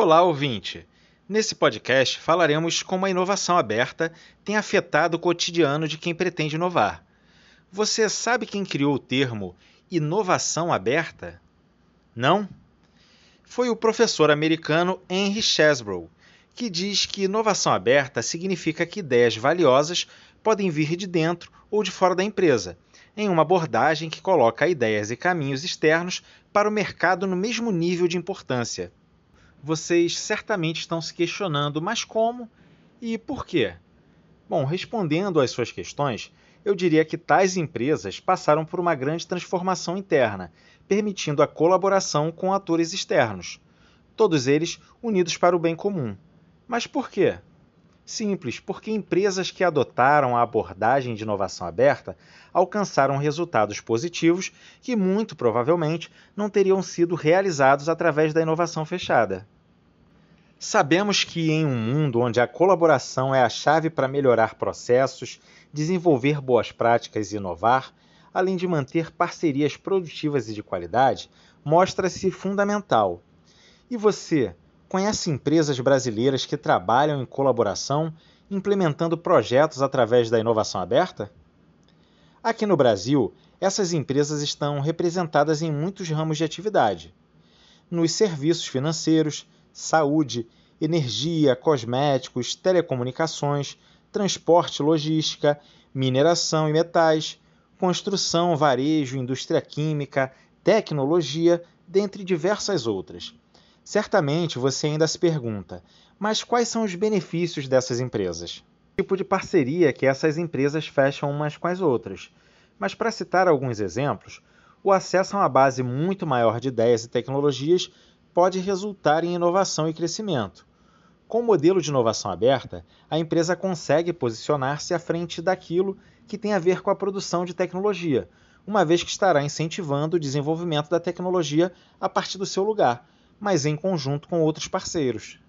Olá, ouvinte! Nesse podcast falaremos como a inovação aberta tem afetado o cotidiano de quem pretende inovar. Você sabe quem criou o termo inovação aberta? Não? Foi o professor americano Henry Chesbrough, que diz que inovação aberta significa que ideias valiosas podem vir de dentro ou de fora da empresa, em uma abordagem que coloca ideias e caminhos externos para o mercado no mesmo nível de importância vocês certamente estão se questionando, mas como e por quê? Bom, respondendo às suas questões, eu diria que tais empresas passaram por uma grande transformação interna, permitindo a colaboração com atores externos, todos eles unidos para o bem comum. Mas por quê? Simples, porque empresas que adotaram a abordagem de inovação aberta alcançaram resultados positivos que muito provavelmente não teriam sido realizados através da inovação fechada. Sabemos que em um mundo onde a colaboração é a chave para melhorar processos, desenvolver boas práticas e inovar, além de manter parcerias produtivas e de qualidade, mostra-se fundamental. E você, Conhece empresas brasileiras que trabalham em colaboração, implementando projetos através da inovação aberta? Aqui no Brasil, essas empresas estão representadas em muitos ramos de atividade. Nos serviços financeiros, saúde, energia, cosméticos, telecomunicações, transporte logística, mineração e metais, construção, varejo, indústria química, tecnologia, dentre diversas outras. Certamente você ainda se pergunta, mas quais são os benefícios dessas empresas? O tipo de parceria que essas empresas fecham umas com as outras. Mas para citar alguns exemplos, o acesso a uma base muito maior de ideias e tecnologias pode resultar em inovação e crescimento. Com o modelo de inovação aberta, a empresa consegue posicionar-se à frente daquilo que tem a ver com a produção de tecnologia, uma vez que estará incentivando o desenvolvimento da tecnologia a partir do seu lugar, mas em conjunto com outros parceiros.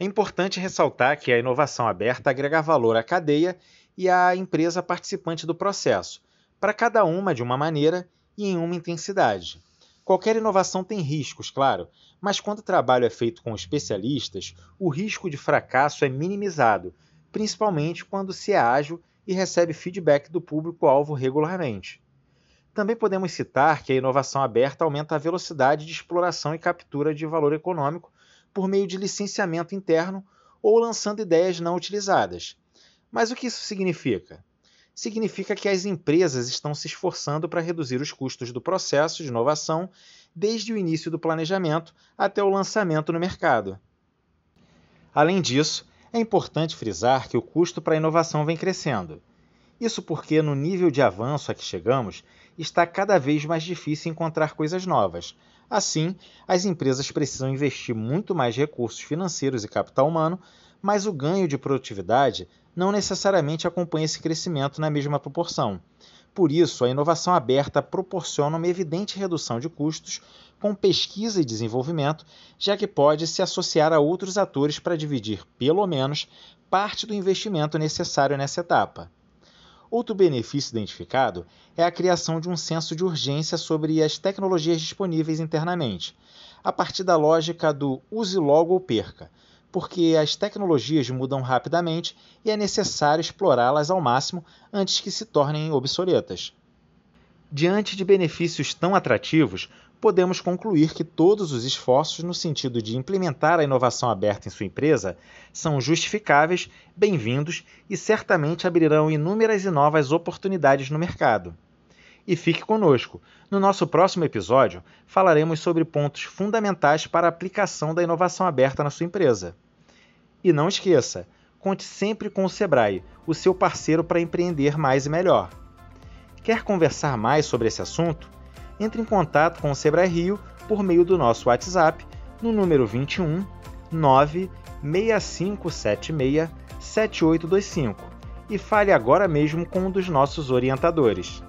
É importante ressaltar que a inovação aberta agrega valor à cadeia e à empresa participante do processo, para cada uma de uma maneira e em uma intensidade. Qualquer inovação tem riscos, claro, mas quando o trabalho é feito com especialistas, o risco de fracasso é minimizado, principalmente quando se é ágil e recebe feedback do público-alvo regularmente. Também podemos citar que a inovação aberta aumenta a velocidade de exploração e captura de valor econômico por meio de licenciamento interno ou lançando ideias não utilizadas. Mas o que isso significa? Significa que as empresas estão se esforçando para reduzir os custos do processo de inovação desde o início do planejamento até o lançamento no mercado. Além disso, é importante frisar que o custo para a inovação vem crescendo. Isso porque, no nível de avanço a que chegamos, está cada vez mais difícil encontrar coisas novas. Assim, as empresas precisam investir muito mais recursos financeiros e capital humano, mas o ganho de produtividade não necessariamente acompanha esse crescimento na mesma proporção. Por isso, a inovação aberta proporciona uma evidente redução de custos com pesquisa e desenvolvimento, já que pode se associar a outros atores para dividir, pelo menos, parte do investimento necessário nessa etapa. Outro benefício identificado é a criação de um senso de urgência sobre as tecnologias disponíveis internamente, a partir da lógica do use logo ou perca, porque as tecnologias mudam rapidamente e é necessário explorá-las ao máximo antes que se tornem obsoletas. Diante de benefícios tão atrativos, podemos concluir que todos os esforços no sentido de implementar a inovação aberta em sua empresa são justificáveis, bem-vindos e certamente abrirão inúmeras e novas oportunidades no mercado. E fique conosco. No nosso próximo episódio, falaremos sobre pontos fundamentais para a aplicação da inovação aberta na sua empresa. E não esqueça, conte sempre com o Sebrae, o seu parceiro para empreender mais e melhor. Quer conversar mais sobre esse assunto? entre em contato com o Sebrae Rio por meio do nosso WhatsApp no número 21 96576 7825 e fale agora mesmo com um dos nossos orientadores.